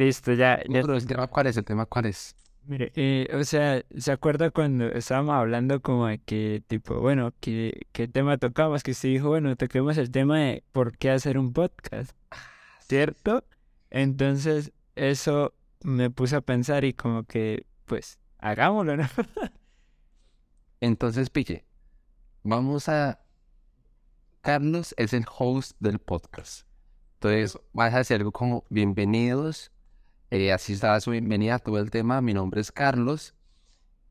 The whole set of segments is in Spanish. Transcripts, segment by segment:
Listo, ya. ya. Pero el tema cuál es, el tema cuál es. Mire, eh, o sea, ¿se acuerda cuando estábamos hablando como de que, tipo, bueno, ¿qué, qué tema tocamos? Que se dijo, bueno, toquemos el tema de por qué hacer un podcast, ¿cierto? Entonces, eso me puse a pensar y como que, pues, hagámoslo, ¿no? Entonces, Pille, vamos a... Carlos es el host del podcast. Entonces, vas a hacer algo como bienvenidos. Eh, así está su bienvenida a todo el tema. Mi nombre es Carlos.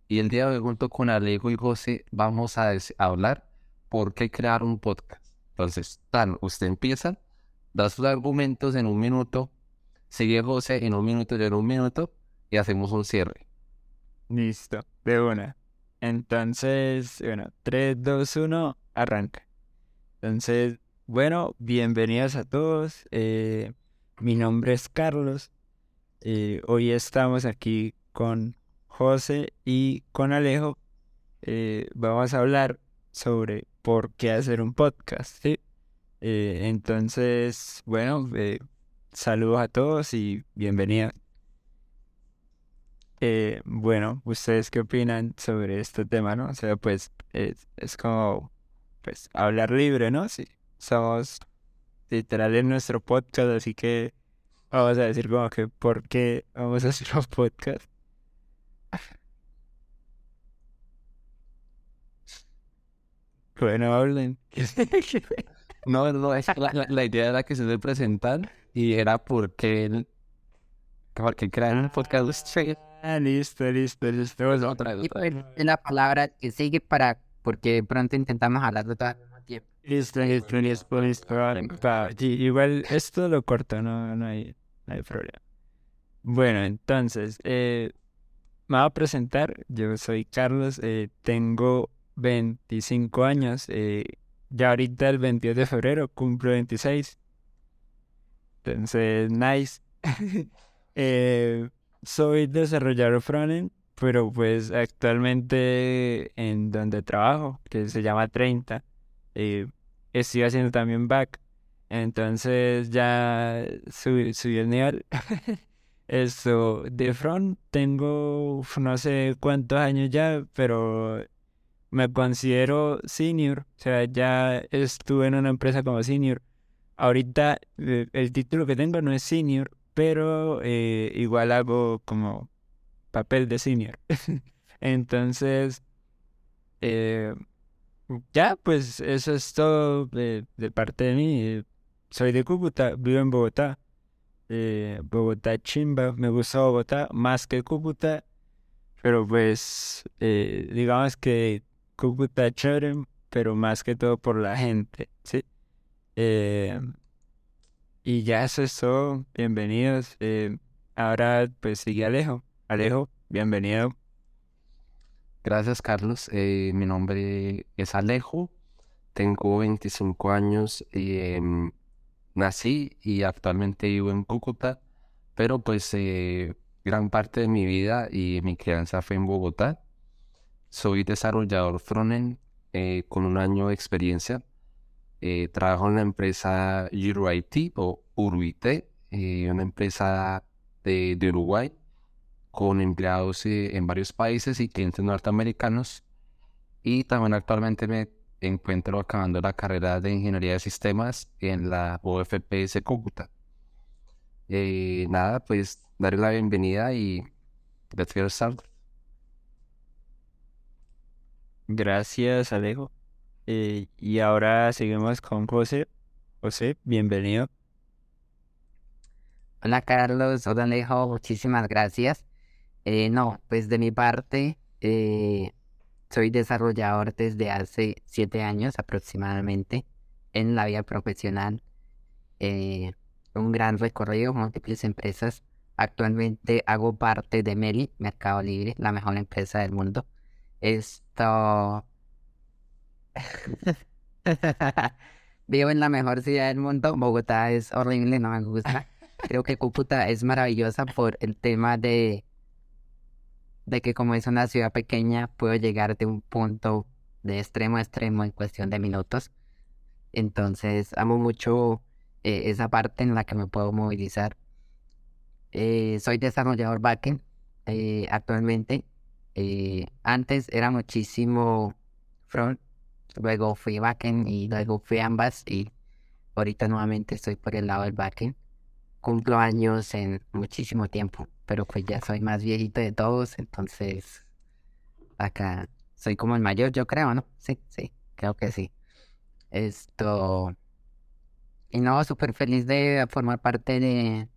Y el día de hoy, junto con Alejo y José, vamos a, hablar por qué crear un podcast. Entonces, tan, usted empieza, da sus argumentos en un minuto, sigue José en un minuto y en un minuto, y hacemos un cierre. Listo, de una. Entonces, bueno, 3, 2, 1, arranca. Entonces, bueno, bienvenidos a todos. eh, mi nombre es Carlos. Eh, hoy estamos aquí con José y con Alejo. eh, vamos a hablar sobre por qué hacer un podcast, ¿sí? Eh, entonces, bueno, saludos a todos y bienvenidos. Bueno, ¿ustedes qué opinan sobre este tema, no? O sea, pues es, es como, pues, hablar libre, ¿no? Sí, somos literal en nuestro podcast, así que vamos a decir como que por qué vamos a hacer un podcast. Bueno, hablen. No, no, es la, la- la idea era que se le presentan y era porque él, porque crearon el podcast. Ah, listo, listo, listo. Otra otra es la palabra que sigue para, porque pronto intentamos hablar de todo al mismo tiempo. Listo, listo, listo, listo. Igual esto lo corto, no, no hay, no hay problema. Bueno, entonces, eh, me voy a presentar. Yo soy Carlos, eh, tengo 25 años. eh, ya ahorita el 22 de febrero cumplo 26. Entonces, nice. Soy desarrollador frontend, pero pues actualmente en donde trabajo, que se llama 30, eh, estoy haciendo también back. Entonces ya subí, subí el nivel. Esto, de front tengo no sé cuántos años ya, pero me considero senior. O sea, ya estuve en una empresa como senior. Ahorita eh, el título que tengo no es senior, pero eh, igual hago como papel de senior. Entonces, eh, ya, pues eso es todo de parte de mí. Soy de Cúcuta, vivo en Bogotá. Eh, Bogotá chimba, me gusta Bogotá más que Cúcuta, pero pues eh, digamos que Cúcuta chévere, pero más que todo por la gente, ¿sí? Eh, y ya eso es todo, bienvenidos. eh, ahora pues sigue Alejo. Alejo, bienvenido. Gracias, Carlos. Mi nombre es Alejo. Tengo 25 años. y, em, nací y actualmente vivo en Cúcuta, pero pues eh, gran parte de mi vida y mi crianza fue en Bogotá. Soy desarrollador frontend eh, con un año de experiencia. Eh, trabajo en la empresa EuroIT o UruIT, una empresa de, de Uruguay con empleados en varios países y clientes norteamericanos. Y también actualmente me encuentro acabando la carrera de Ingeniería de Sistemas en la OFPS Cúcuta. Eh, nada, pues darle la bienvenida y let's get started. Gracias, Alejo. Eh, y ahora seguimos con José. José, bienvenido. Hola Carlos, hola Alejo, muchísimas gracias. Eh, no, pues de mi parte, eh, soy desarrollador desde hace siete años aproximadamente en la vida profesional. Eh, un gran recorrido, múltiples empresas. Actualmente hago parte de Meli, Mercado Libre, la mejor empresa del mundo. Esto... Vivo en la mejor ciudad del mundo. Bogotá es horrible, no me gusta. Creo que Cúcuta es maravillosa por el tema de, de que como es una ciudad pequeña, puedo llegar de un punto de extremo a extremo en cuestión de minutos. Entonces, amo mucho eh, esa parte en la que me puedo movilizar. Eh, soy desarrollador backend eh, actualmente. Eh, antes era muchísimo front, luego fui backend y luego fui ambas y ahorita nuevamente estoy por el lado del backend. Cumplo años en muchísimo tiempo, pero pues ya soy más viejito de todos, entonces acá soy como el mayor, yo creo, ¿no? Sí, sí, creo que sí. Esto... Y no, súper feliz de formar parte de,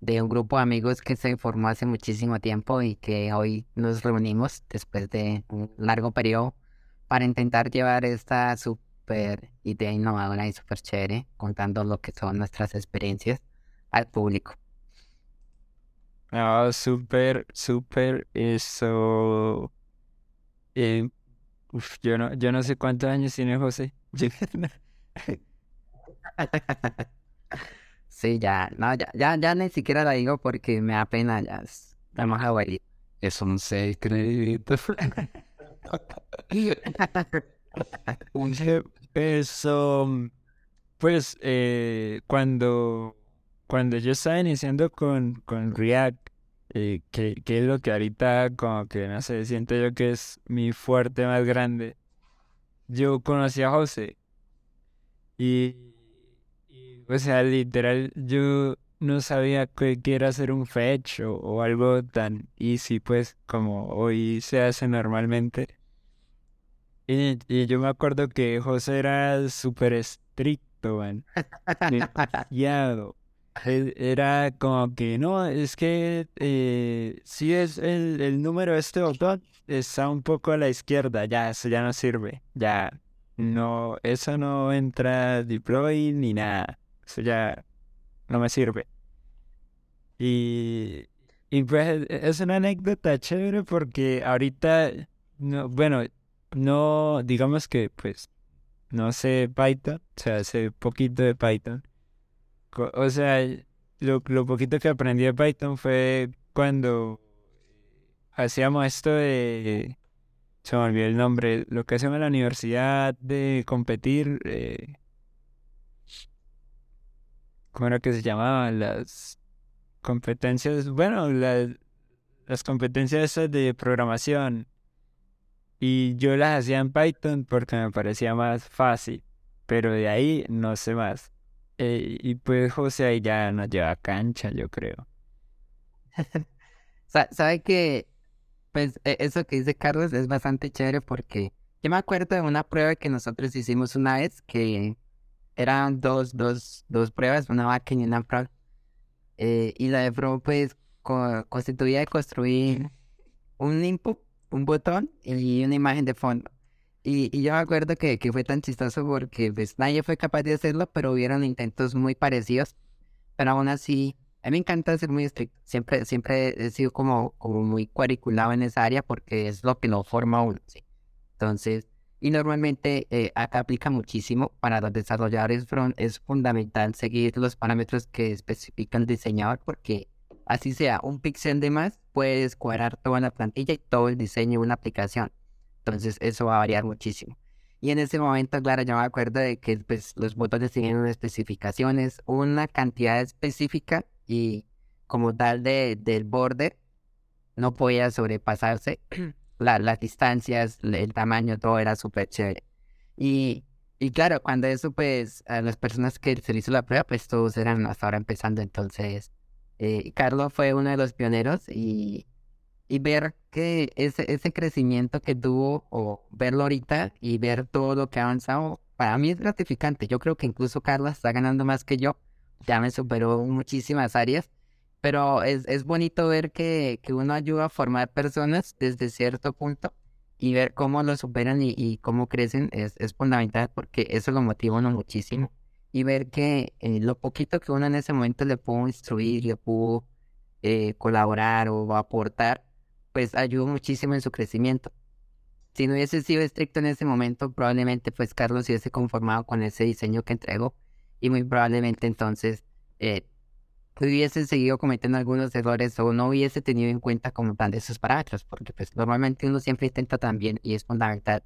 de un grupo de amigos que se formó hace muchísimo tiempo y que hoy nos reunimos después de un largo periodo para intentar llevar esta súper idea innovadora y súper chévere, contando lo que son nuestras experiencias al público. Ah, súper, súper, eso. Eh, uf, yo no, yo no sé cuántos años tiene José. Sí, ya, no, ya, ya, ya ni siquiera la digo porque me da pena, ya estamos abuelitos. Es un secreto. Eso, pues, eh, cuando, cuando yo estaba iniciando con, con React, eh, que, que es lo que ahorita como que, no sé, siento yo que es mi fuerte más grande, yo conocí a José y, y, o sea, literal, yo no sabía que, que era hacer un fetch o, o algo tan easy, pues, como hoy se hace normalmente. Y, y yo me acuerdo que José era súper estricto, man. Demasiado. Era como que, no, es que eh, si es el, el número de este botón, está un poco a la izquierda, ya, eso ya no sirve, ya, no, eso no entra deploy ni nada, eso ya no me sirve. Y, y pues e- es una anécdota chévere porque ahorita, no, bueno, no, digamos que pues no sé Python, o sea, sé poquito de Python. O sea, lo, poquito que aprendí de Python fue cuando hacíamos esto de, se me olvidó el nombre, lo que hacíamos en la universidad de competir, eh, ¿cómo era que se llamaban? Las competencias, bueno, las, competencias de programación. Y yo las hacía en Python porque me parecía más fácil, pero de ahí no sé más. Eh, y pues José ahí ya nos lleva cancha, yo creo. Sa- ¿Sabe que Pues e- eso que dice Carlos es bastante chévere porque yo me acuerdo de una prueba que nosotros hicimos una vez que eran dos, dos, dos pruebas, una backend y una front. Eh, y la de front pues co- constituía de construir un input, un botón y una imagen de fondo. Y, y yo me acuerdo que, que fue tan chistoso porque pues nadie fue capaz de hacerlo, pero hubieron intentos muy parecidos. Pero aún así, a mí me encanta ser muy estricto. Siempre, siempre he sido como, como muy cuadriculado en esa área porque es lo que lo forma uno, ¿sí? Entonces, y normalmente eh, aplica muchísimo para los desarrolladores front. Es fundamental seguir los parámetros que especifica el diseñador porque así sea un píxel de más, puedes cuadrar toda la plantilla y todo el diseño de una aplicación. Entonces, eso va a variar muchísimo. Y en ese momento, claro, yo me acuerdo de que pues, los botones tienen unas especificaciones, una cantidad específica y como tal de, del border no podía sobrepasarse. La- las distancias, el tamaño, todo era súper chévere. Y, y claro, cuando eso, pues, a las personas que se hizo la prueba, pues todos eran hasta ahora empezando. Entonces, eh, Carlos fue uno de los pioneros y, y ver que ese, ese crecimiento que tuvo, o verlo ahorita y ver todo lo que ha avanzado, para mí es gratificante. Yo creo que incluso Carlos está ganando más que yo, ya me superó muchísimas áreas, pero es, es bonito ver que, que uno ayuda a formar personas desde cierto punto y ver cómo lo superan y, y cómo crecen es, es fundamental porque eso lo motiva uno muchísimo. Y ver que eh, lo poquito que uno en ese momento le pudo instruir, le pudo eh, colaborar o aportar, pues ayudó muchísimo en su crecimiento. Si no hubiese sido estricto en ese momento, probablemente pues Carlos se hubiese conformado con ese diseño que entregó y muy probablemente entonces eh, hubiese seguido cometiendo algunos errores o no hubiese tenido en cuenta como tal esos parámetros, porque pues normalmente uno siempre intenta también y es fundamental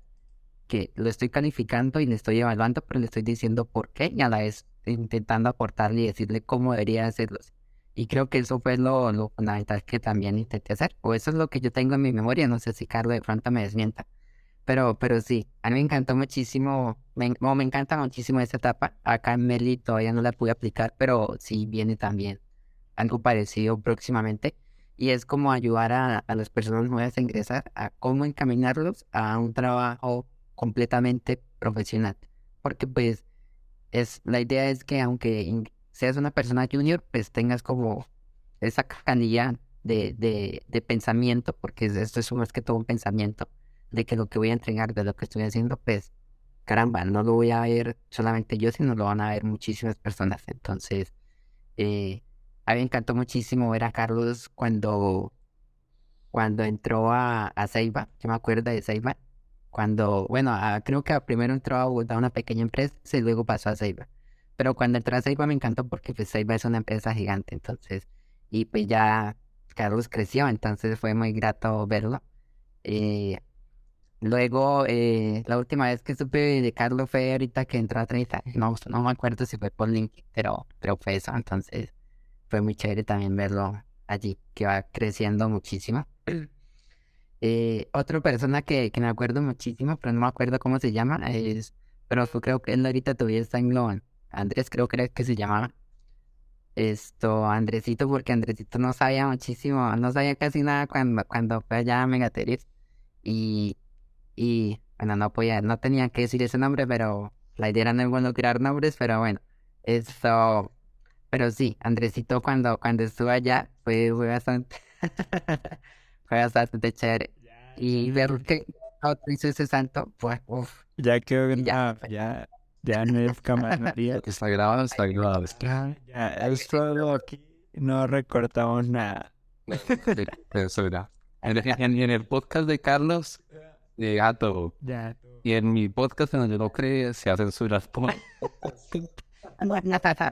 que lo estoy calificando y le estoy evaluando, pero le estoy diciendo por qué y a la vez intentando aportarle y decirle cómo debería hacerlos. Y creo que eso fue lo, lo fundamental que también intenté hacer. O eso es lo que yo tengo en mi memoria. No sé si Carlos de pronto me desmienta. Pero, pero sí, a mí me encantó muchísimo, me, me encanta muchísimo esta etapa. Acá en Meli todavía no la pude aplicar, pero sí viene también algo parecido próximamente. Y es como ayudar a, a las personas nuevas a ingresar, a cómo encaminarlos a un trabajo completamente profesional. Porque pues es, la idea es que aunque seas una persona junior, pues tengas como esa canilla de, de, pensamiento, porque esto es más que todo un pensamiento, de que lo que voy a entregar, de lo que estoy haciendo, pues caramba, no lo voy a ver solamente yo, sino lo van a ver muchísimas personas. Entonces, eh, a mí me encantó muchísimo ver a Carlos cuando, cuando entró a, a Ceiba, yo me acuerdo de Ceiba, cuando, bueno, creo que primero entró a una pequeña empresa y luego pasó a Ceiba. Pero cuando entró a Ceiba me encantó porque pues Ceiba es una empresa gigante, entonces, y pues ya Carlos creció, entonces fue muy grato verlo. Eh, luego, eh, la última vez que supe de Carlos fue ahorita que entró a 30, no, no me acuerdo si fue por LinkedIn, pero, pero fue eso, entonces fue muy chévere también verlo allí, que va creciendo muchísimo. Eh, otra persona que, que me acuerdo muchísimo, pero no me acuerdo cómo se llama, es, pero creo que él ahorita todavía está en. Andrés creo que, que se llamaba. Esto, Andresito, porque Andresito no sabía muchísimo, no sabía casi nada cuando, cuando fue allá a Megateris. Y, y, bueno, no podía, no tenía que decir ese nombre, pero la idea era no involucrar nombres, pero bueno, eso, pero sí, Andresito cuando, cuando estuvo allá fue, fue bastante, fue bastante chévere. Y ver que otro hizo ese santo, pues, uff. Ya quedó ya, ya, ya no es cámara Está grabado, está grabado. Ya, ya, esto aquí no recortamos nada. Eso era. En, en, el podcast de Carlos, llega todo. Ya. Y en mi podcast, en donde no cree, se hacen sus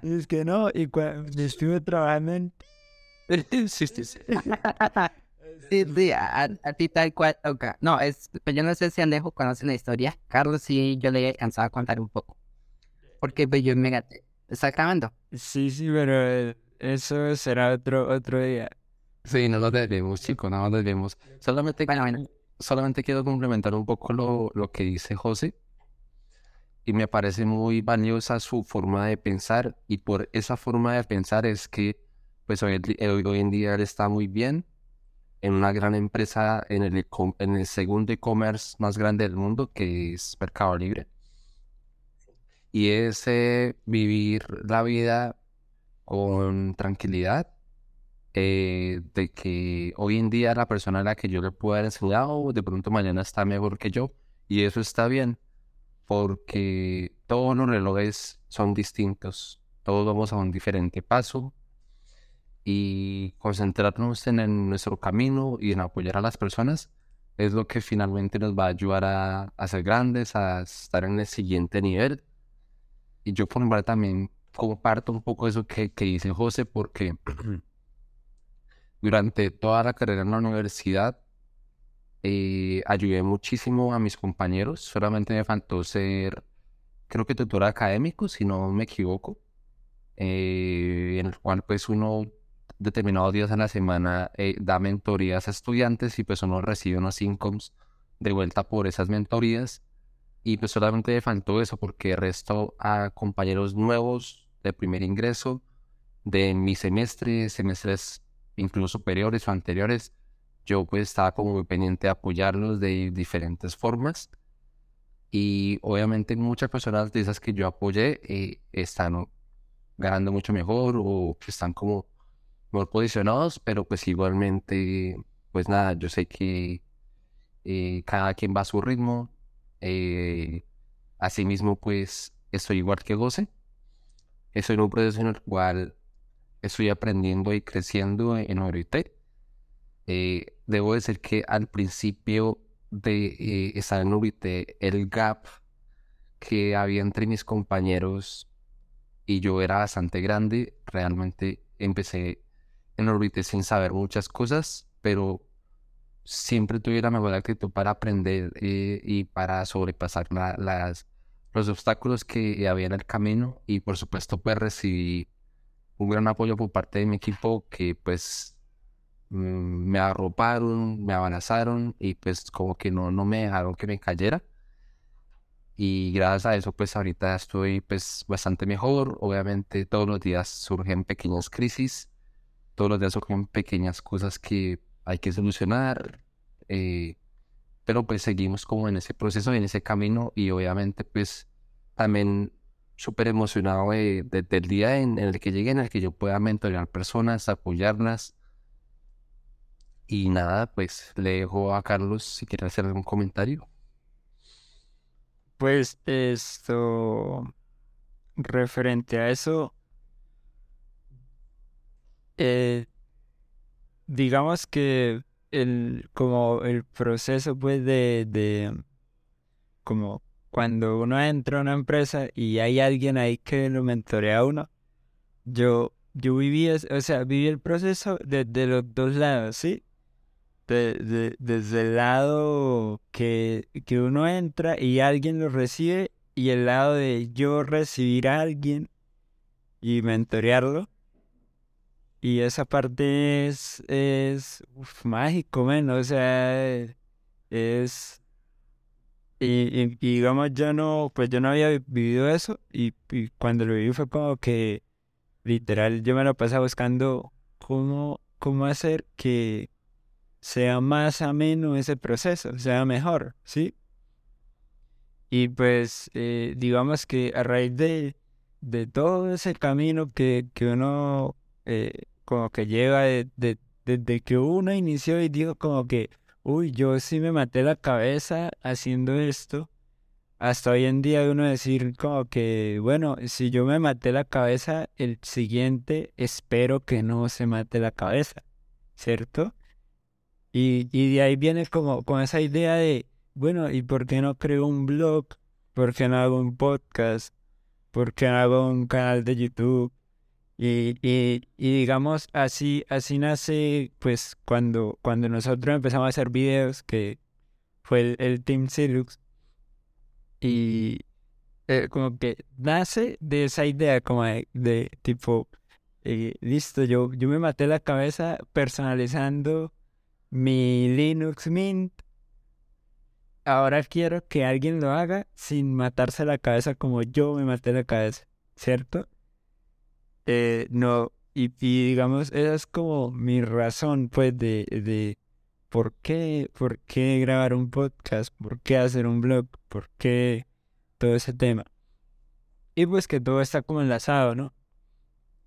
Es que no, y cuando estuve trabajando en... sí, sí, sí. Sí, sí, a, ti tal cual toca. No, es, pues yo no sé si Alejo conoce la historia. Carlos sí, yo le he cansado a contar un poco. Porque pues yo me gaté. ¿Está grabando? Sí, sí, pero eso será otro, otro día. Sí, no lo debemos, chicos, no lo debemos. Solamente, solamente quiero complementar un poco lo, lo que dice José. Y me parece muy valiosa su forma de pensar. Y por esa forma de pensar es que, pues hoy, hoy en día él está muy bien en una gran empresa en el, en el segundo e-commerce más grande del mundo, que es Mercado Libre. Y es vivir la vida con tranquilidad, eh, de que hoy en día la persona a la que yo le puedo haber enseñado, de pronto mañana está mejor que yo, y eso está bien, porque todos los relojes son distintos, todos vamos a un diferente paso, y concentrarnos en, nuestro camino y en apoyar a las personas es lo que finalmente nos va a ayudar a, ser grandes, a estar en el siguiente nivel. Y yo por mi parte también comparto un poco eso que, que dice José, porque durante toda la carrera en la universidad eh, ayudé muchísimo a mis compañeros. Solamente me faltó ser, creo que tutor académico, si no me equivoco, eh, en el cual pues uno determinados días en la semana eh, da mentorías a estudiantes y pues uno recibe unos incomes de vuelta por esas mentorías. Y pues solamente me faltó eso porque resto a compañeros nuevos de primer ingreso de mi semestre, semestres incluso superiores o anteriores, yo pues estaba como muy pendiente de apoyarlos de diferentes formas. Y obviamente muchas personas de esas que yo apoyé eh, están ganando mucho mejor o están como mejor posicionados, pero pues igualmente, pues nada, yo sé que eh, cada quien va a su ritmo. Eh, asimismo, pues estoy igual que Goce. Estoy en un proceso en el cual estoy aprendiendo y creciendo en ahorita. Eh, debo decir que al principio de estar en Urite, el gap que había entre mis compañeros y yo era bastante grande. Realmente empecé en Orbite sin saber muchas cosas, pero siempre tuve la mejor actitud para aprender eh, y para sobrepasar las, los obstáculos que había en el camino y por supuesto pues recibí un gran apoyo por parte de mi equipo que pues mm, me arroparon, me abrazaron y pues como que no, no me dejaron que me cayera. Y gracias a eso pues ahorita estoy pues bastante mejor. Obviamente todos los días surgen pequeñas crisis, todos los días surgen pequeñas cosas que hay que solucionar. Eh, pero pues seguimos como en ese proceso, en ese camino y obviamente pues también súper emocionado de, del día en, el que llegue, en el que yo pueda mentorear personas, apoyarlas. Y nada, pues le dejo a Carlos si quiere hacer algún comentario. Pues esto, referente a eso, eh, digamos que el, como el proceso pues de, de, como cuando uno entra a una empresa y hay alguien ahí que lo mentorea a uno, yo, yo viví, o sea, viví el proceso desde los dos lados, ¿sí? De, desde el lado que, que uno entra y alguien lo recibe y el lado de yo recibir a alguien y mentorearlo. Y esa parte es, es mágico, man. O sea, es... Y, digamos, yo no, pues yo no había vivido eso y, cuando lo viví fue como que literal yo me lo pasaba buscando cómo, cómo hacer que sea más ameno ese proceso, sea mejor, ¿sí? Y pues eh, digamos que a raíz de, de todo ese camino que, que uno eh, como que lleva desde que uno inició y dijo como que, uy, yo sí me maté la cabeza haciendo esto, hasta hoy en día uno decir como que, bueno, si yo me maté la cabeza, el siguiente espero que no se mate la cabeza, ¿cierto? Y, y de ahí viene como con esa idea de, bueno, ¿y por qué no creo un blog? ¿Por qué no hago un podcast? ¿Por qué no hago un canal de YouTube? Y, y, digamos, así, así nace, pues, cuando, cuando nosotros empezamos a hacer videos, que fue el, Team Silux, y eh, como que nace de esa idea, como de, tipo, eh, listo, yo, yo me maté la cabeza personalizando mi Linux Mint. Ahora quiero que alguien lo haga sin matarse la cabeza como yo me maté la cabeza, ¿cierto? Eh, no, y, digamos, esa es como mi razón, pues, de, de por qué, por qué grabar un podcast, por qué hacer un blog, por qué todo ese tema. Y pues que todo está como enlazado, ¿no?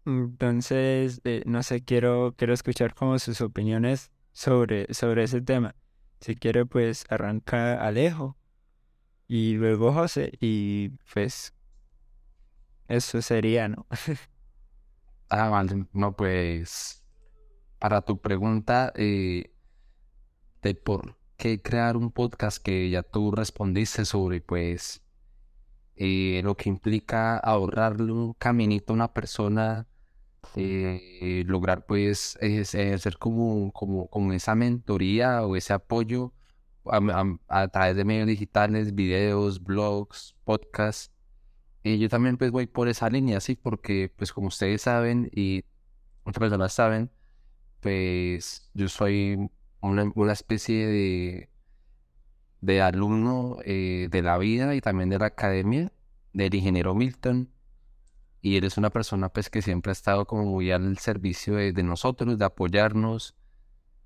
Entonces, eh, no sé, quiero, quiero escuchar como sus opiniones sobre, sobre ese tema. Si quiere, pues arranca Alejo y luego José y pues eso sería, ¿no? Ah, vale. No, pues para tu pregunta eh, de por qué crear un podcast que ya tú respondiste sobre, pues, eh, lo que implica ahorrarle un caminito a una persona, eh, lograr, pues, hacer como, como, como esa mentoría o ese apoyo a través de medios digitales, videos, blogs, podcasts y yo también pues voy por esa línea, sí, porque pues como ustedes saben y otras personas saben, pues yo soy una, especie de, de alumno eh, de la vida y también de la academia del ingeniero Milton. Y él es una persona pues que siempre ha estado como muy al servicio de, nosotros, de apoyarnos,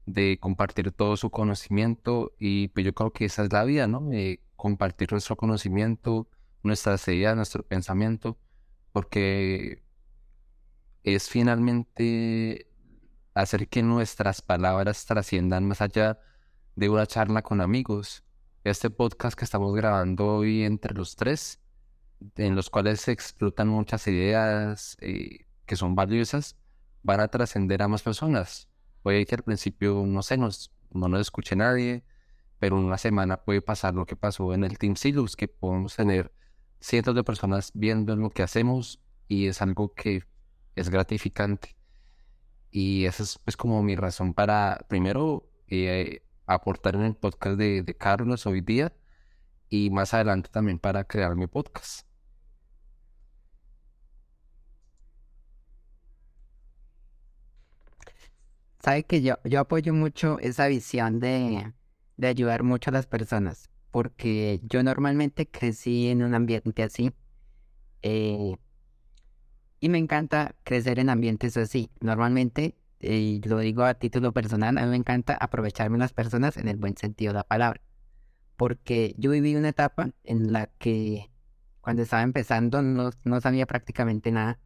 de compartir todo su conocimiento. Y pues yo creo que esa es la vida, ¿no? compartir nuestro conocimiento, nuestras ideas, nuestro pensamiento, porque es finalmente hacer que nuestras palabras trasciendan más allá de una charla con amigos. Este podcast que estamos grabando hoy entre los tres, en los cuales se explotan muchas ideas eh, que son valiosas, van a trascender a más personas. Puede que al principio, no sé, nos, no nos escuche nadie, pero en una semana puede pasar lo que pasó en el Team Silus, que podemos tener cientos de personas viendo lo que hacemos y es algo que es gratificante. Y esa es pues como mi razón para, primero, eh, aportar en el podcast de, Carlos hoy día y más adelante también para crear mi podcast. sabe que yo, yo apoyo mucho esa visión de, de ayudar mucho a las personas, porque yo normalmente crecí en un ambiente así. eh, y me encanta crecer en ambientes así. Normalmente, y lo digo a título personal, a mí me encanta aprovecharme las personas en el buen sentido de la palabra. Porque yo viví una etapa en la que cuando estaba empezando no, no sabía prácticamente nada,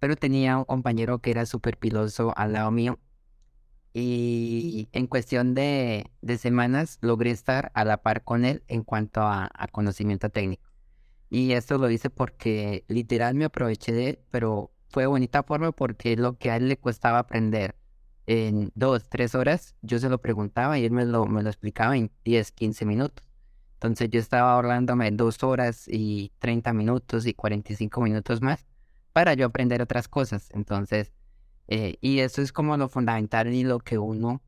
pero tenía un compañero que era súper piloso al lado mío. Y en cuestión de, de semanas logré estar a la par con él en cuanto a, a conocimiento técnico. Y esto lo hice porque literal me aproveché de él, pero fue bonita forma porque lo que a él le costaba aprender en dos, tres horas, yo se lo preguntaba y él me lo, me lo explicaba en 10, 15 minutos. Entonces yo estaba ahorrándome dos horas y 30 minutos y 45 minutos más para yo aprender otras cosas. Entonces, eh, y eso es como lo fundamental y lo que uno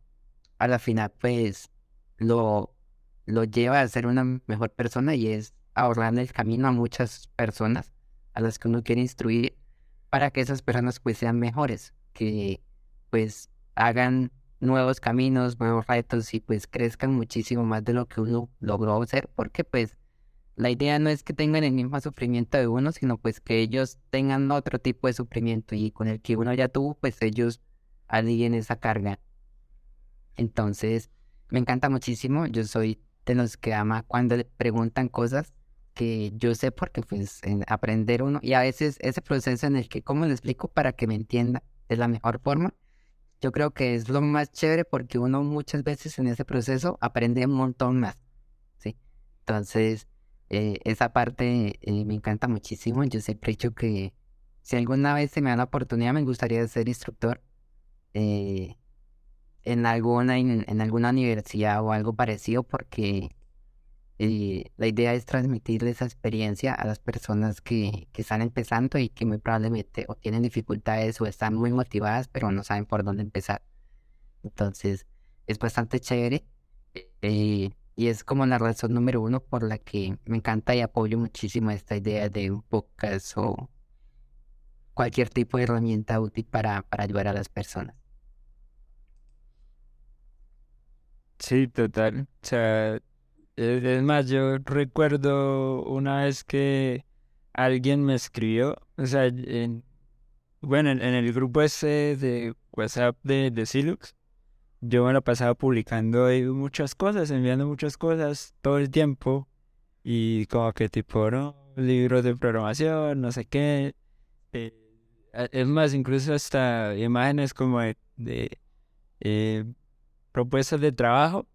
a la final pues lo, lo lleva a ser una mejor persona y es ahorrarle el camino a muchas personas a las que uno quiere instruir para que esas personas pues sean mejores, que pues hagan nuevos caminos, nuevos retos y pues crezcan muchísimo más de lo que uno logró hacer, porque pues la idea no es que tengan el mismo sufrimiento de uno, sino pues que ellos tengan otro tipo de sufrimiento y con el que uno ya tuvo, pues ellos alivien esa carga. Entonces, me encanta muchísimo, yo soy de los que ama cuando le preguntan cosas que yo sé porque pues en aprender uno y a veces ese proceso en el que cómo le explico para que me entienda de la mejor forma, yo creo que es lo más chévere porque uno muchas veces en ese proceso aprende un montón más, ¿sí? Entonces, eh, esa parte eh, me encanta muchísimo. Yo siempre he dicho que si alguna vez se me da la oportunidad, me gustaría ser instructor eh, en, alguna, en, en alguna universidad o algo parecido porque eh, la idea es transmitirle esa experiencia a las personas que, que están empezando y que muy probablemente o tienen dificultades o están muy motivadas, pero no saben por dónde empezar. Entonces, es bastante chévere. Y es como la razón número uno por la que me encanta y apoyo muchísimo esta idea de un podcast o cualquier tipo de herramienta útil para, para ayudar a las personas. Sí, total. O sea, es más, yo recuerdo una vez que alguien me escribió, o sea, en, bueno, en, en el grupo ese de WhatsApp de, de Silux, yo me lo pasaba publicando muchas cosas, enviando muchas cosas todo el tiempo, y como que tipo, ¿no? Libros de programación, no sé qué. eh, es más, incluso hasta imágenes como de, de, eh, propuestas de trabajo.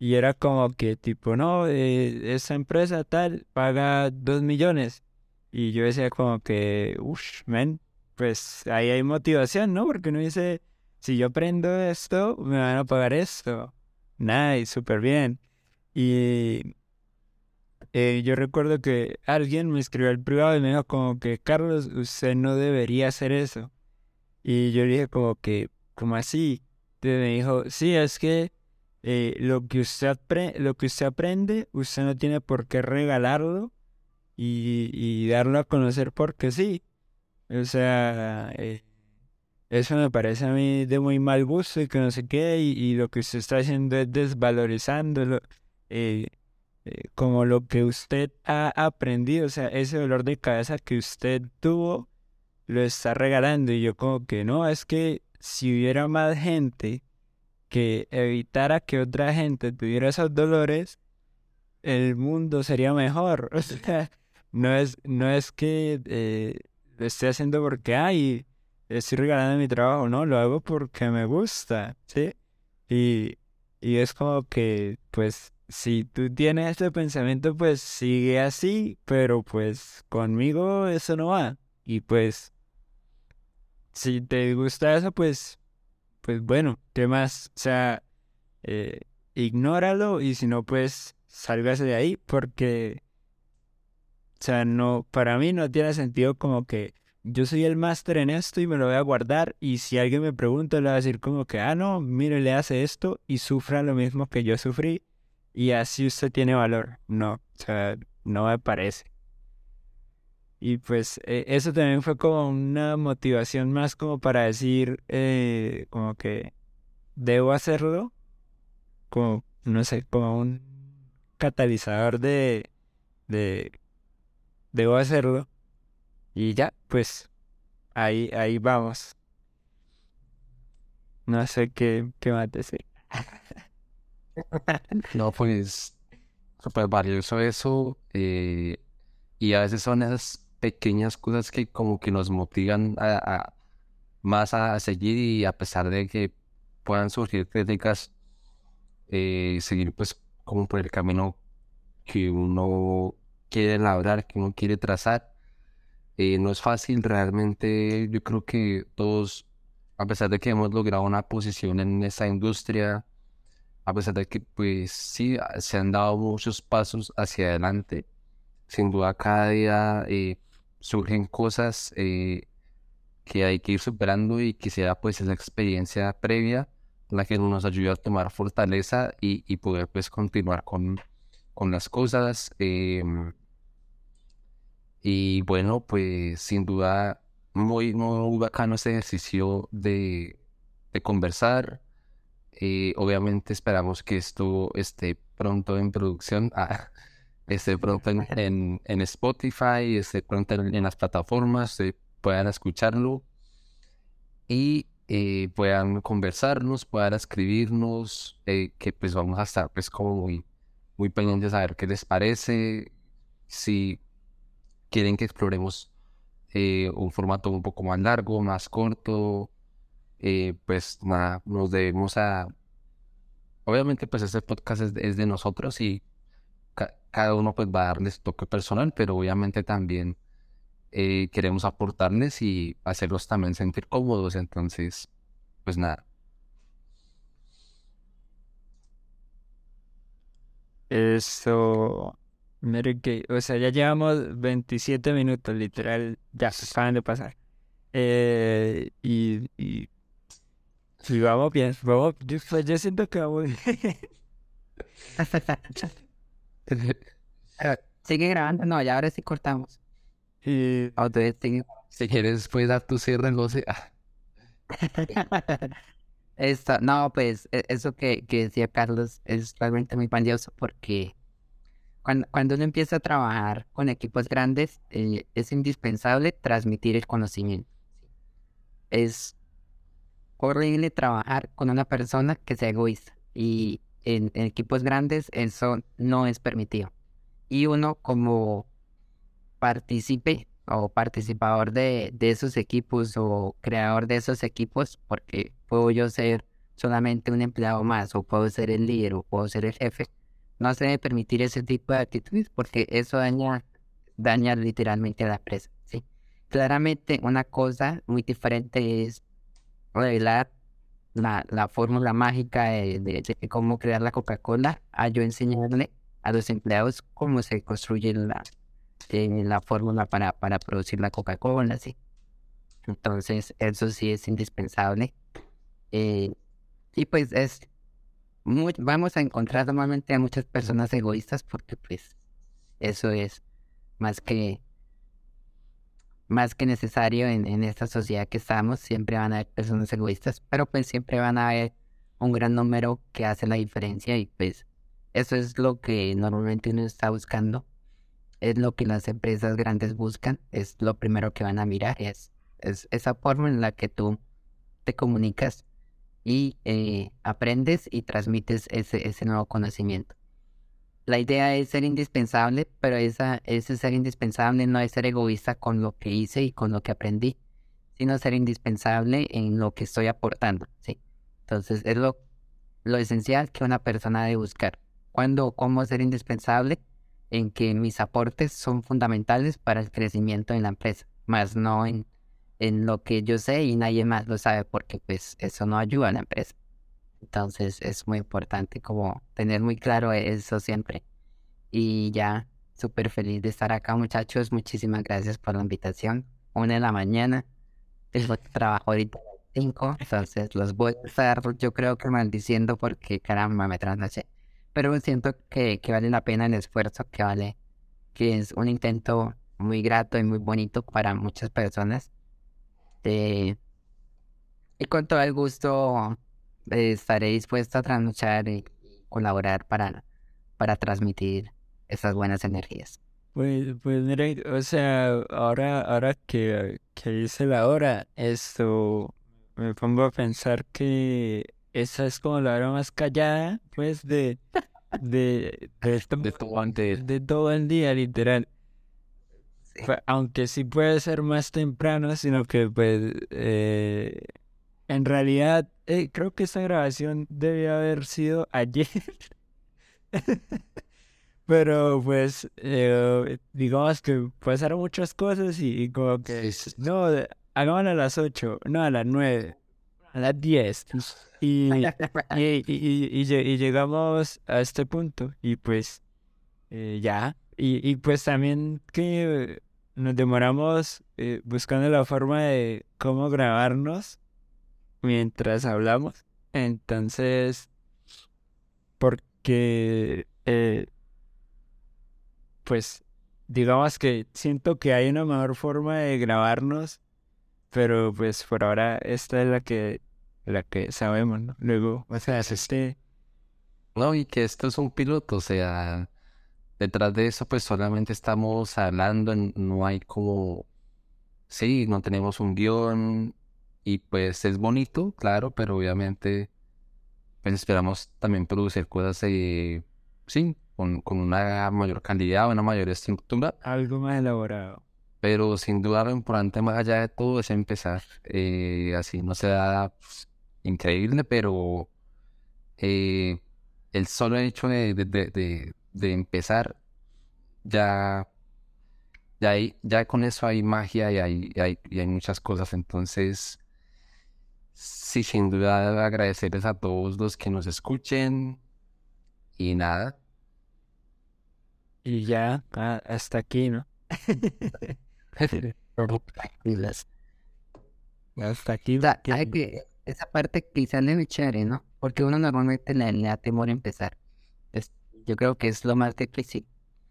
Y era como que tipo, no, eh, esa empresa tal paga dos millones. Y yo decía como que, uff, men, pues ahí hay motivación, ¿no? Porque uno dice, si yo aprendo esto, me van a pagar esto. Nice, súper bien. Y eh, yo recuerdo que alguien me escribió al privado y me dijo como que, Carlos, usted no debería hacer eso. Y yo le dije como que, ¿cómo así? Entonces me dijo, sí, es que eh, lo que usted lo que usted aprende, usted no tiene por qué regalarlo y, y darlo a conocer porque sí. O sea, eh, eso me parece a mí de muy mal gusto y que no sé qué, y, lo que usted está haciendo es desvalorizándolo, eh, eh, como lo que usted ha aprendido, o sea, ese dolor de cabeza que usted tuvo, lo está regalando. Y yo como que no, es que si hubiera más gente que evitara que otra gente tuviera esos dolores, el mundo sería mejor. O sea, no es, no es que eh, lo esté haciendo porque, ay, estoy regalando mi trabajo, no, lo hago porque me gusta, ¿sí? Y, y es como que, pues, si tú tienes este pensamiento, pues sigue así, pero pues conmigo eso no va. Y pues, si te gusta eso, pues, pues bueno, ¿qué más? O sea, eh, ignóralo y si no, pues, sálgase de ahí porque... O sea, no, para mí no tiene sentido como que yo soy el máster en esto y me lo voy a guardar y si alguien me pregunta le voy a decir como que, ah, no, mire, le hace esto y sufra lo mismo que yo sufrí y así usted tiene valor. No, o sea, no me parece. Y pues eh, eso también fue como una motivación más como para decir, eh, como que debo hacerlo, como, no sé, como un catalizador de, de, debo hacerlo. Y ya, pues ahí, ahí vamos. No sé qué, qué más decir. No, pues súper valioso eso. eh, y a veces son esas pequeñas cosas que como que nos motivan más a seguir y a pesar de que puedan surgir críticas, eh, seguir pues como por el camino que uno quiere labrar, que uno quiere trazar. Eh, no es fácil, realmente yo creo que todos, a pesar de que hemos logrado una posición en esta industria, a pesar de que pues sí, se han dado muchos pasos hacia adelante, sin duda cada día eh, surgen cosas eh, que hay que ir superando y quisiera pues esa experiencia previa la que nos ayude a tomar fortaleza y, y poder pues continuar con, con las cosas. Y bueno, pues sin duda muy, muy bacano este ejercicio de, de conversar. Eh, obviamente esperamos que esto esté pronto en producción, ah, esté pronto en, en, en Spotify, esté pronto en, en las plataformas, puedan escucharlo y eh, puedan conversarnos, puedan escribirnos, eh, que pues vamos a estar pues como muy, muy pendientes a ver qué les parece, si quieren que exploremos eh, un formato un poco más largo, más corto, eh, pues nada, nos debemos a... Obviamente pues este podcast es de, nosotros y ca- cada uno pues va a darle su toque personal, pero obviamente también eh, queremos aportarles y hacerlos también sentir cómodos, entonces pues nada. Eso, que, o sea, ya llevamos 27 minutos, literal, ya se acaban de pasar. Eh, y, y, y vamos bien, vamos, yo, pues yo siento que vamos bien. Sigue grabando, no, ya ahora sí cortamos. Y sigue Si quieres puedes dar tu cierre, no sé. ah, Esto, no, pues e- eso que, que decía Carlos es realmente muy valioso porque cuando, uno empieza a trabajar con equipos grandes eh, es indispensable transmitir el conocimiento. Es horrible trabajar con una persona que sea egoísta y en, en equipos grandes eso no es permitido. Y uno como participe o participador de, de esos equipos o creador de esos equipos, porque puedo yo ser solamente un empleado más, o puedo ser el líder, o puedo ser el jefe, no se debe permitir ese tipo de actitudes porque eso daña, daña literalmente a la empresa. Claramente una cosa muy diferente es revelar la, la fórmula mágica de, cómo crear la Coca-Cola, a yo enseñarle a los empleados cómo se construye la, eh, la fórmula para, para producir la Coca-Cola. Entonces, eso sí es indispensable. Eh, y pues es, vamos a encontrar normalmente a muchas personas egoístas porque pues eso es más que, más que necesario en, en esta sociedad que estamos. Siempre van a haber personas egoístas, pero pues siempre van a haber un gran número que hace la diferencia y pues eso es lo que normalmente uno está buscando es lo que las empresas grandes buscan, es lo primero que van a mirar, es, es esa forma en la que tú te comunicas y eh, aprendes y transmites ese, ese nuevo conocimiento. La idea es ser indispensable, pero esa, ese ser indispensable no es ser egoísta con lo que hice y con lo que aprendí, sino ser indispensable en lo que estoy aportando, ¿sí? Entonces, es lo, lo esencial que una persona debe buscar. ¿Cuándo, cómo ser indispensable? en que mis aportes son fundamentales para el crecimiento de la empresa, más no en, en lo que yo sé y nadie más lo sabe porque pues eso no ayuda a la empresa. Entonces es muy importante como tener muy claro eso siempre. Y ya, súper feliz de estar acá muchachos, muchísimas gracias por la invitación. Una de la mañana, tengo trabajo ahorita a las cinco, entonces los voy a estar yo creo que maldiciendo porque caramba me trasnoché pero siento que, que vale la pena el esfuerzo, que vale, que es un intento muy grato y muy bonito para muchas personas. Eh, y con todo el gusto eh, estaré dispuesto a trasnochar y colaborar para, para transmitir esas buenas energías. Pues, pues mira, o sea, ahora, ahora que, que hice la hora, esto me pongo a pensar que esa es como la hora más callada, pues, de, de, de, esto- De todo de todo el día, literal. Sí. Fue- Aunque sí puede ser más temprano, sino que pues eh, en realidad eh, creo que esta grabación debía haber sido ayer. Pero pues eh, digamos que pasaron muchas cosas y, y como que Sí, no, hagámoslo a las 8, no a las 9, a las 10. Y, y, y, y- y lle- y llegamos a este punto y pues eh, ya. Y, y pues también que nos demoramos eh, buscando la forma de cómo grabarnos mientras hablamos. Entonces, porque eh, pues digamos que siento que hay una mejor forma de grabarnos, pero pues por ahora esta es la que la que sabemos, ¿no? Luego, o sea, este No, y que esto es un piloto, o sea, detrás de eso pues solamente estamos hablando, no hay como, sí, no tenemos un guion y pues es bonito, claro, pero obviamente pues esperamos también producir cosas, eh, sí, con, con una mayor calidad, una mayor estructura, algo más elaborado. pero sin duda lo importante más allá de todo es empezar, eh, así no sea pues, increíble, pero eh, el solo hecho de, de, de, de- empezar, ya, ya, hay, ya con eso hay magia y hay, y hay, y hay muchas cosas. Entonces, sí, sin duda agradecerles a todos los que nos escuchen y nada. Y ya, ah, hasta aquí, ¿no? Hasta aquí. O sea, que- hay que, esa parte quizás es muy chévere, ¿no? Porque uno normalmente le, le da temor a empezar. Es- yo creo que es lo más difícil.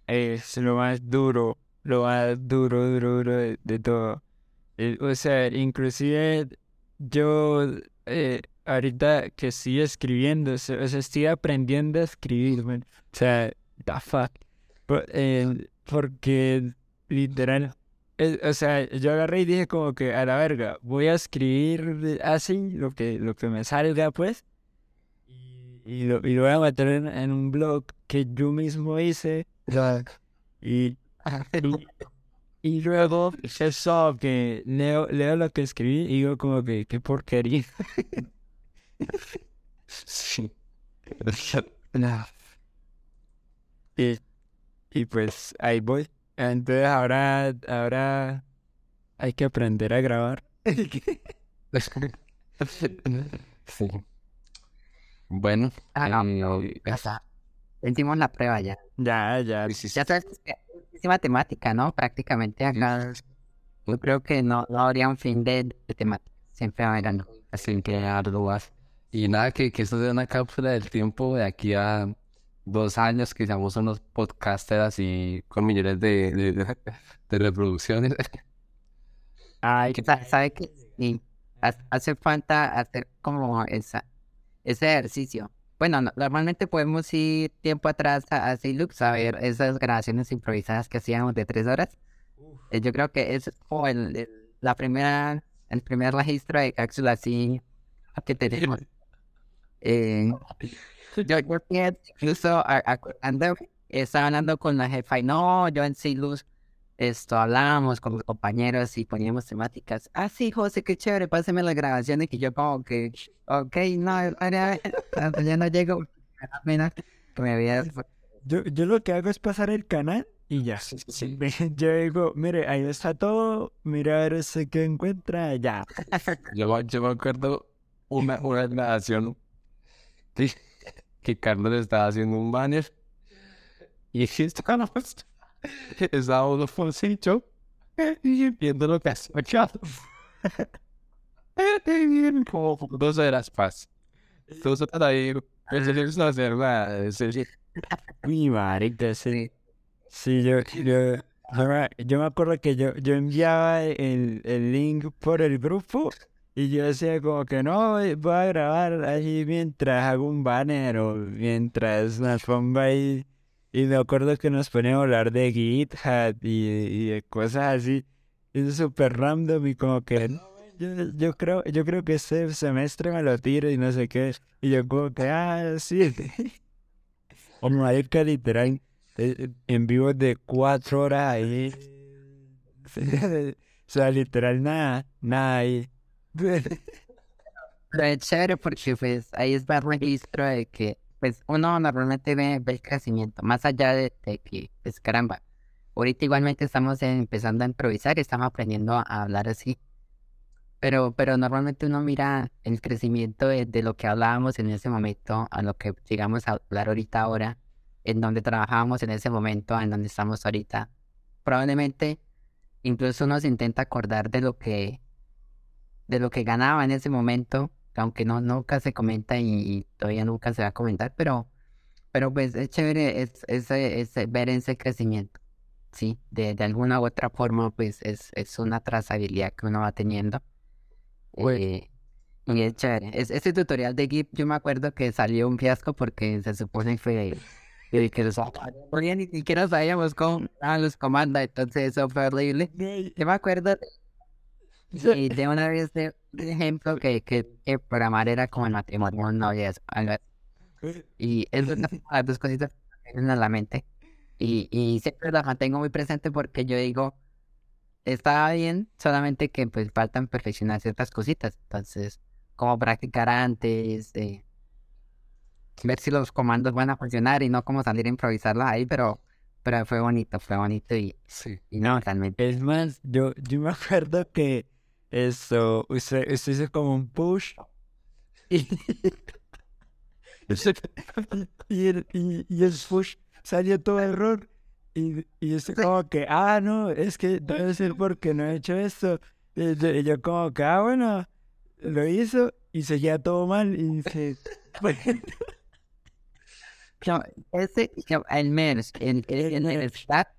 es lo más duro, lo más duro, duro, duro de, todo. Eh, o sea, inclusive yo eh, ahorita que estoy escribiendo, o sea, estoy aprendiendo a escribir. O sea, the fuck. Eh, porque literal, o sea, yo agarré y dije como que a la verga, voy a escribir así lo que, lo que me salga, pues. Y, lo, y lo voy a meter en un blog que yo mismo hice. Y, y, y luego eso que leo, leo lo que escribí y digo como que qué porquería. Sí. Y, y pues ahí voy. Entonces ahora, ahora hay que aprender a grabar. Sí. Bueno, Ah, no, eh, Hicimos la prueba ya. Ya, ya. sí, sí, sí. Ya sabes que es muchísima temática, ¿no? Prácticamente acá. Yo creo que no, no habría un fin de, de temática. Siempre va a haber algo. Así que más. Y nada, que, que esto sea una cápsula del tiempo de aquí a dos años, que seamos unos podcasters así con millones de, de, de reproducciones. Ay, Sa- ¿Sabe qué? Sí, ha- hace falta hacer como esa, ese ejercicio. Bueno, no- normalmente podemos ir tiempo atrás a, a Silux a ver esas grabaciones improvisadas que hacíamos de tres horas. Eh, Yo creo que es como el, el- la primera, el primer registro de cápsula así que tenemos. Eh, yo, yo incluso a- acordándome, estaba hablando con la jefa y no, yo en Silux esto hablábamos con mis compañeros y poníamos temáticas. Ah, sí, José, qué chévere, pásame las grabaciones. Y yo como que, ok, no, ahora ya no llego. Yo, yo lo que hago es pasar el canal y ya. Yo digo, mire, ahí está todo, mira a ver que encuentra, ya. Yo, me- yo me acuerdo una, una grabación que, que Carlos estaba haciendo un banner y estábamos, estábamos los Foncillo y viendo lo que Carlos. Como dos horas paz. Dos horas ahí, pues no hacer nada. Uy, marica, sí. Sí. Yo, yo, yo me acuerdo que yo, yo enviaba el, el link por el grupo y yo decía como que no, eh, voy a grabar ahí mientras hago un banner o mientras nos pongo ahí. Y me acuerdo que nos poníamos a hablar de GitHub y, y cosas así. Es súper random y como que yo, yo creo, yo creo que este semestre me lo tiro y no sé qué. Y yo como que, ah, sí. O marica, literal, eh, en vivo de cuatro horas ahí. O sea, literal, nada, nada ahí. Pero es chévere porque pues ahí es ver registro de que pues uno normalmente ve, ve el crecimiento, más allá de, de que pues caramba, ahorita igualmente estamos empezando a improvisar estamos aprendiendo a hablar así. Pero, pero normalmente uno mira el crecimiento de, de lo que hablábamos en ese momento a lo que llegamos a hablar ahorita ahora, en donde trabajábamos en ese momento, en donde estamos ahorita. Probablemente incluso uno se intenta acordar de lo que de lo que ganaba en ese momento, aunque no nunca se comenta y, y todavía nunca se va a comentar, pero pero pues es chévere es, ese, ese- ver ese crecimiento, sí, de, de alguna u otra forma pues es, es una trazabilidad que uno va teniendo. Eh, y es chévere. Es, ese tutorial de Git, yo me acuerdo que salió un fiasco porque se supone que fue que, que los ni siquiera sabíamos cómo los comandos, entonces eso fue horrible. Yo me acuerdo de, de una vez de un ejemplo que, que, que programar era como el matrimonio, no y eso. Y es una de dos cositas que vienen a la mente. Y, y siempre las mantengo muy presente porque yo digo, estaba bien, solamente que pues faltan perfeccionar ciertas cositas. Entonces, como practicar antes, eh, ver si los comandos van a funcionar y no como salir a improvisarlos ahí, pero, pero fue bonito, fue bonito y, Sí. y no, realmente. Es más, yo, yo me acuerdo que eso, usted, usted hizo como un push y, y, el, y, y el push salió todo error. Y, y usted como que, ah, no, es que debe ser porque no he hecho esto. Y yo, y yo como que, ah, bueno, lo hizo y seguía todo mal y se... No, ese, no, el MERS, el, el, el, el stack,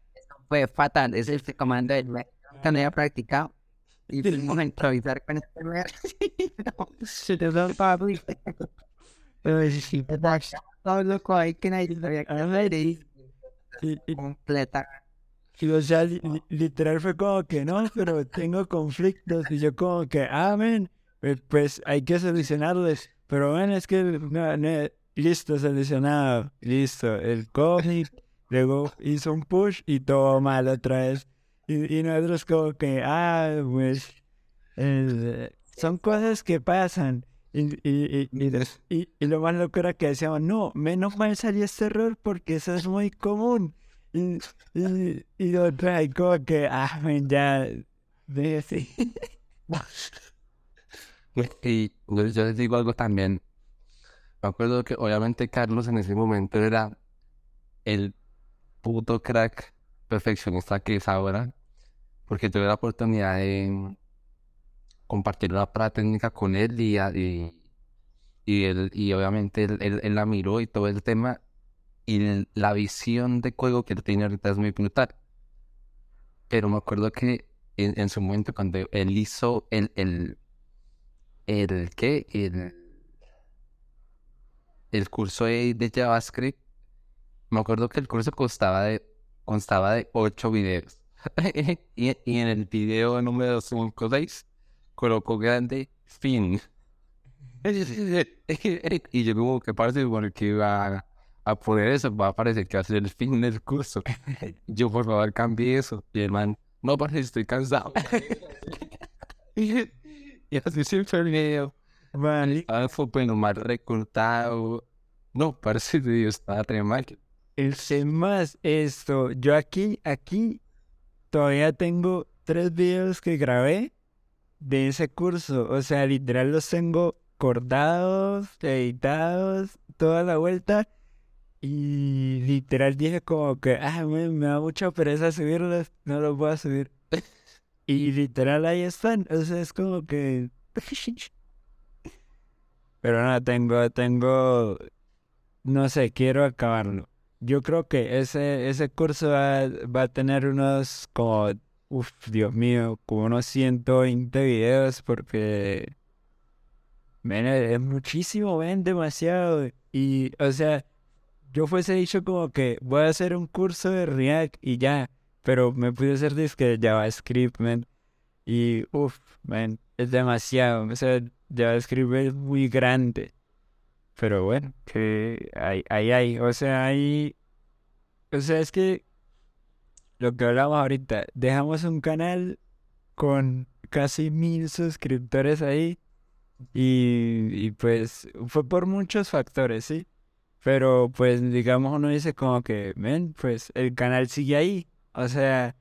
fue fatal. Es este comando del no había practicado. Y fuimos a improvisar con este MERS. no, se te da Pablo. Pero sí. Todo loco ahí que nadie sabía que hacer y y- completa. Y o sea, li- li- literal fue como que no, pero tengo conflictos. Y yo como que, ah, men, pues, hay que solucionarlos. Pero bueno, es que, no, no, listo, solucionado, listo. El COVID, luego hizo un push y todo mal otra vez. Y, y nosotros como que, ah, pues, eh, son cosas que pasan. Y, y, y, y, y- y lo más loco era que decíamos, no, menos mal salió este error porque eso es muy común. Y, y, y lo trae como que, ah, ya, de sí. Y yo, yo les digo algo también. Me acuerdo que obviamente Carlos en ese momento era el puto crack perfeccionista que es ahora, porque tuve la oportunidad de compartir una prueba técnica con él y, y, él, y obviamente él, él- la miró y todo el tema, y la visión de juego que él tiene ahorita es muy brutal. Pero me acuerdo que en, en su momento cuando él hizo el, el, el ¿qué? El, el curso de, JavaScript. Me acuerdo que el curso costaba de, constaba de 8 videos. y, y en el video número 5 6 colocó grande fin. y yo como que parece porque va a poner eso, va a parecer que va a ser el fin del curso. yo por favor cambie eso. Y el man, no parece estoy cansado. y así siempre el video. Vale. Ah, fue bueno, mal recortado. No, parece que Dios estaba tremendo. El más esto, yo aquí, aquí todavía tengo tres videos que grabé de ese curso. O sea, literal los tengo cortados, editados, toda la vuelta. Y literal dije como que, ah, me, me da mucha pereza subirlos, no los voy a subir. Y literal ahí están. O sea, es como que... Pero no, tengo, tengo... No sé, quiero acabarlo. Yo creo que ese, ese curso va, va a tener unos como, uff, Dios mío, como unos 120 videos porque, ven, es muchísimo, ven, demasiado. Y, o sea, yo fuese dicho como que voy a hacer un curso de React y ya, pero me pude hacer disque de JavaScript, man. Y, uff, man, es demasiado. O sea, JavaScript es muy grande. Pero bueno, que ahí hay, hay. O sea, hay. O sea, es que lo que hablamos ahorita, dejamos un canal con casi mil suscriptores ahí. Y, y pues fue por muchos factores, ¿sí? Pero pues digamos uno dice como que, ven, pues el canal sigue ahí. O sea,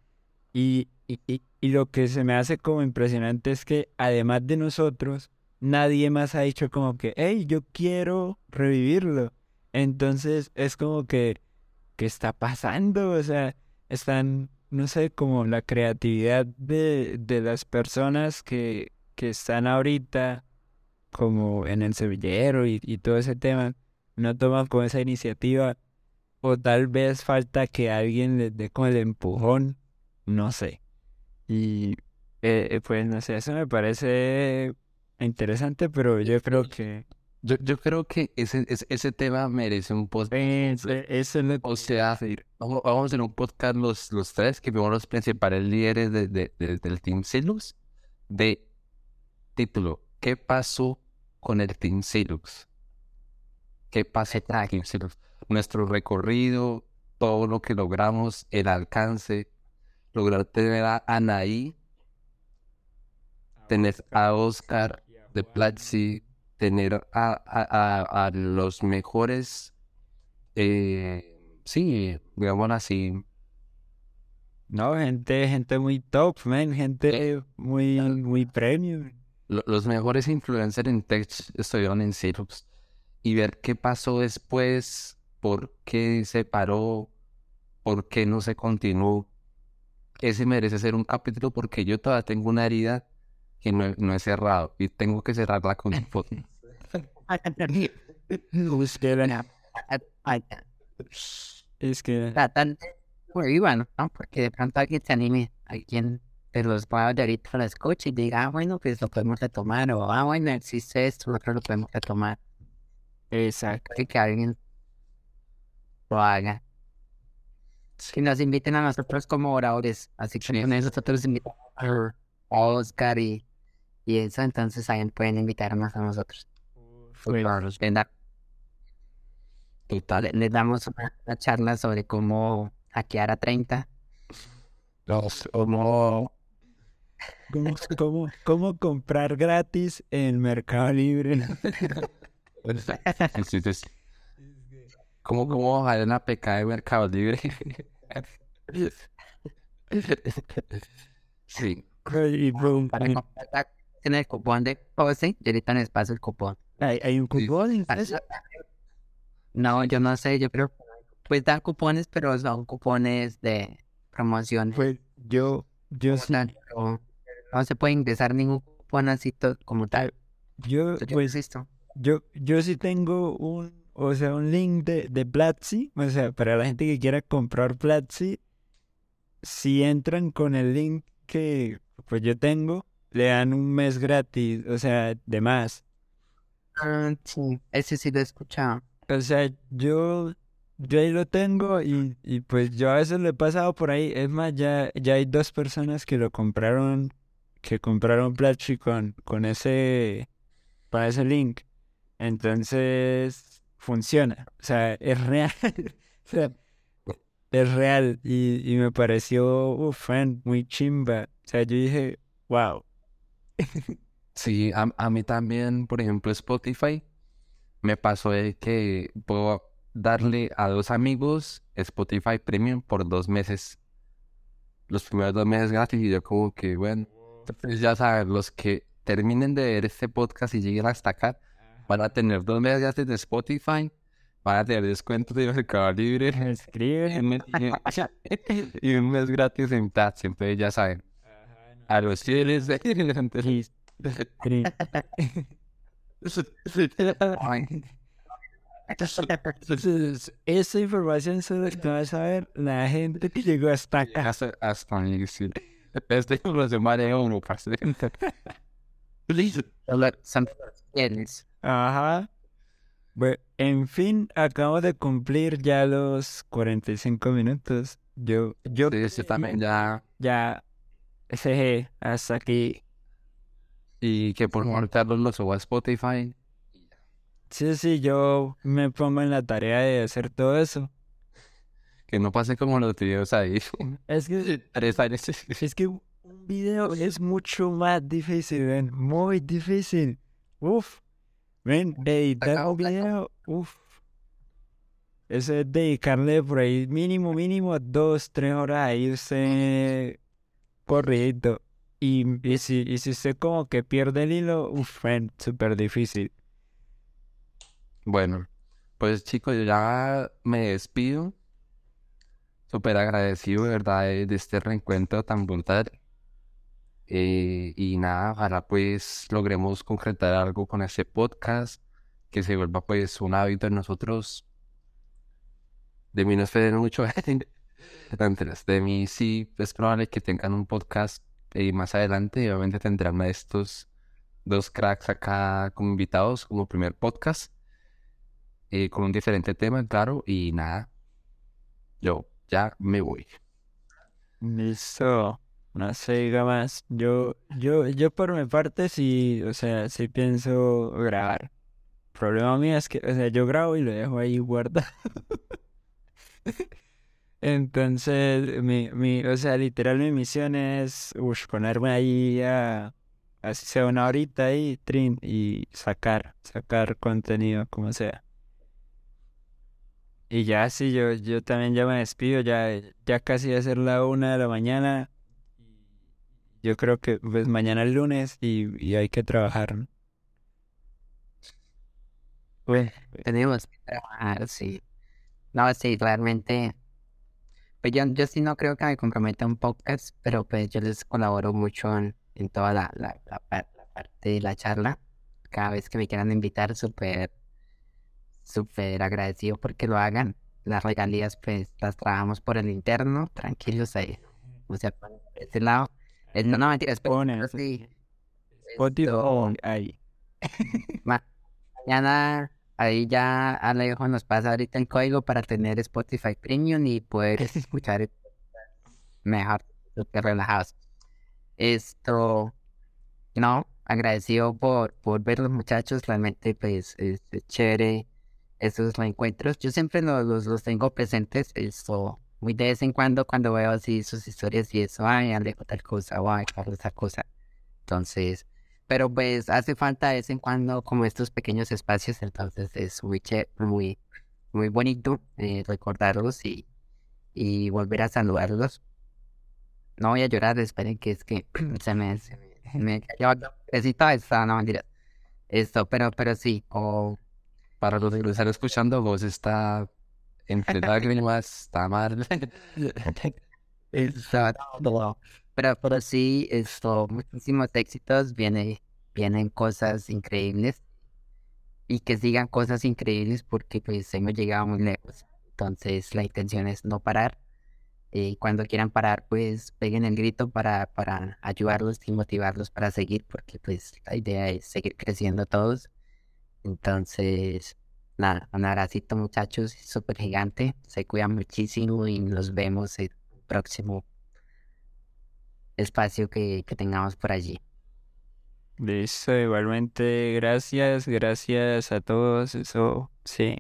y, y, y, y lo que se me hace como impresionante es que además de nosotros, nadie más ha dicho como que, hey, yo quiero revivirlo. Entonces es como que, ¿qué está pasando? O sea, están, no sé, como la creatividad de, de las personas que, que están ahorita como en el sevillero y, y todo ese tema, no toman con esa iniciativa. O tal vez falta que alguien les dé con el empujón, no sé. Y eh, pues no sé, eso me parece interesante, pero yo creo que Yo, yo creo que ese, ese, ese tema merece un podcast. ese- eso es lo que O sea, vamos, vamos a hacer un podcast los, los tres, que fuimos los principales líderes de, de- de- del Team Silux, de título, ¿qué pasó con el Team Silux? ¿Qué pasó con el Team Silux? Nuestro recorrido, todo lo que logramos, el alcance, lograr tener a Anaí, tener a Oscar de Platzi, tener a, a- a- los mejores, eh, sí, digamos así, No, gente, gente muy top, man, gente muy, muy premium. lo- los mejores influencers en tech estuvieron en Xerox y ver qué pasó después, por qué se paró, por qué no se continuó. Ese merece ser un capítulo porque yo todavía tengo una herida que no, no he cerrado y tengo que cerrarla con un foto. Es que, la- es que Tratan bueno, ¿no? Porque de pronto alguien se anime, alguien de los guados de ahorita lo escuche y diga, ah, bueno, pues lo podemos retomar, o ah, bueno, existe esto, nosotros lo podemos retomar. exacto. Y que alguien lo haga. Que nos inviten a nosotros como oradores, así que nosotros invitamos a Oscar y, y eso, entonces ahí pueden invitarnos a nosotros. Pues, Les, da- Total. les damos una, una charla sobre cómo hackear a 30. ¿Cómo, cómo, cómo comprar gratis en Mercado Libre? Entonces, ¿cómo, cómo bajar una PK de Mercado Libre? Sí, Y boom, para comprar en el cupón de Pose, y ahorita les paso el cupón. hay, hay un cupón. Ah, No, yo no sé, yo creo, pues dan cupones, pero son cupones de promoción. Pues yo, yo sí, no, no se puede ingresar ningún cupón así como tal. yo, Yo pues insisto. Yo, yo sí tengo un, o sea, un link de, de Platzi, o sea, para la gente que quiera comprar Platzi, si entran con el link que pues yo tengo, le dan un mes gratis, o sea, de más. Ah, sí, ese sí lo he escuchado. O sea, yo, yo ahí lo tengo y, y pues yo a veces lo he pasado por ahí. Es más, ya, ya hay dos personas que lo compraron, que compraron Platzi con, con ese, para ese link. Entonces, funciona. O sea, es real. O sea, es real. Y, y me pareció, uf, man, muy chimba. O sea, yo dije, wow. Sí, a, a mí también, por ejemplo, Spotify, me pasó de que puedo darle a dos amigos Spotify Premium por dos meses. Los primeros dos meses gratis y yo como que, bueno, entonces ya saben, los que terminen de ver este podcast y lleguen hasta acá, van a tener dos meses gratis de Spotify, van a tener descuentos de Mercado Libre Escribe. y un- y un mes gratis en Platzi, entonces ya saben. A los fieles de esa información solo la va a saber la gente que llegó hasta acá. Hasta, hasta ahí, sí. Información vale uno, parce. Son fieles. Ajá. Bueno, en fin, acabo de cumplir ya los 45 minutos. Yo, yo Sí, sí, también ya. ya ese hasta aquí. Y que por favor Carlos lo suba a Spotify. Sí, sí, yo me pongo en la tarea de hacer todo eso. Que no pase como los videos ahí. Es que, Tres años. es que un video es mucho más difícil, ven, muy difícil. Uf, ven, editar un video, uf. Eso es dedicarle por ahí mínimo, mínimo dos, tres horas a irse corrido. Y, y, si, y si usted como que pierde el hilo, uf, ven, súper difícil. Bueno, pues chicos, yo ya me despido. Súper agradecido, de verdad, de, de este reencuentro tan brutal. Eh, y nada, ojalá pues logremos concretar algo con este podcast, que se vuelva pues un hábito en nosotros. De mí no esperen mucho, mentiras, de mí sí es probable que tengan un podcast eh, más adelante y obviamente tendrán a estos dos cracks acá como invitados como primer podcast eh, con un diferente tema, claro, y nada, yo ya me voy. Listo, no se diga más. Yo, yo, yo por mi parte sí, o sea, sí pienso grabar. El problema mío es que, o sea, yo grabo y lo dejo ahí guardado. Entonces, mi, mi, o sea, literal mi misión es, ush, ponerme ahí a, así sea una horita ahí, trin, y sacar, sacar contenido, como sea. Y ya sí, yo, yo también ya me despido, ya, ya casi va a ser la una de la mañana. Yo creo que pues mañana es lunes y, y hay que trabajar. ¿no? Tenemos que trabajar, sí. No, sí, realmente. Pues yo, yo sí no creo que me comprometa un podcast, pero pues yo les colaboro mucho en, en toda la, la, la, par- la parte de la charla. Cada vez que me quieran invitar, súper, súper agradecido porque lo hagan. Las regalías, pues las trabajamos por el interno, tranquilos ahí. O sea, por ese lado. Eh, no, no, mentiras, pero sí. Esto- ahí. Ma- Mañana ahí ya Alejo nos pasa ahorita el código para tener Spotify Premium y poder escuchar el mejor, súper relajados. Esto, no, agradecido por, por ver los muchachos, realmente pues es, es chévere esos reencuentros. Yo siempre los, los, los tengo presentes, esto, muy de vez en cuando cuando veo así sus historias y eso, ay, Alejo tal cosa, o ay, Carlos tal cosa. Entonces, pero pues hace falta de vez en cuando como estos pequeños espacios, entonces es muy muy, muy bonito eh, recordarlos y, y volver a saludarlos. No voy a llorar, esperen que es que se me, se me, se me cayó necesito esto, no mentira. Esto, pero, pero sí, o Para los que lo están escuchando, vos está entre lágrimas, está mal. Esto, no, Pero, pero sí, esto, muchísimos éxitos, viene, vienen cosas increíbles y que sigan cosas increíbles porque pues hemos llegado muy lejos. Entonces la intención es no parar. Y cuando quieran parar, pues peguen el grito para, para ayudarlos y motivarlos para seguir, porque pues la idea es seguir creciendo todos. Entonces, nada, un abracito muchachos, súper gigante, se cuidan muchísimo y nos vemos el próximo espacio que, que tengamos por allí. Listo, igualmente, gracias, gracias a todos, eso, sí.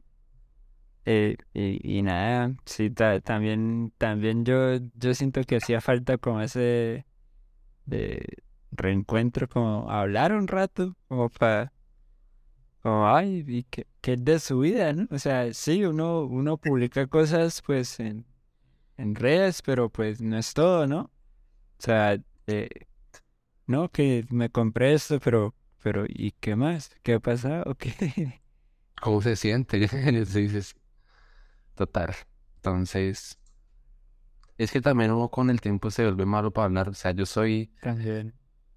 Eh, y, nada, sí, ta- también, también yo, yo siento que hacía falta como ese de reencuentro, como hablar un rato, como para, como, ay, y que es de su vida, ¿no? O sea, sí, uno, uno publica cosas, pues, en, en redes, pero pues no es todo, ¿no? O sea, eh, no, que me compré esto, pero, pero, ¿y qué más? ¿Qué ha pasado? ¿Qué? ¿Cómo se siente? Dices, total. Entonces, es que también uno con el tiempo se vuelve malo para hablar. O sea, yo soy, También.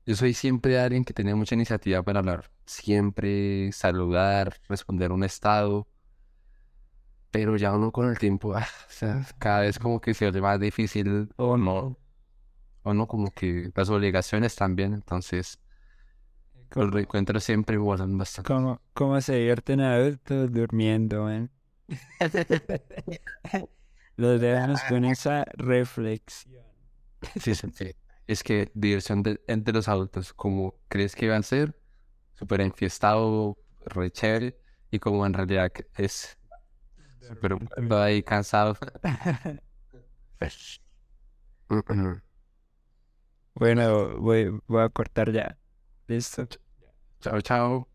yo soy siempre alguien que tiene mucha iniciativa para hablar. Siempre saludar, responder un estado. pero ya uno con el tiempo, ah, o sea, cada vez como que se hace más difícil o no, o no como que las obligaciones también, entonces los reencuentros siempre vuelan bastante. ¿Cómo, cómo se divierten adultos durmiendo, man? Los dejamos con esa reflexión. Sí, sí, sí. Es que diversión de- entre los adultos, como crees que iban a ser, súper enfiestado, re chévere, y como en realidad es súper todo ahí cansado. Bueno, voy, voy a cortar ya. Listo. Chao, chao.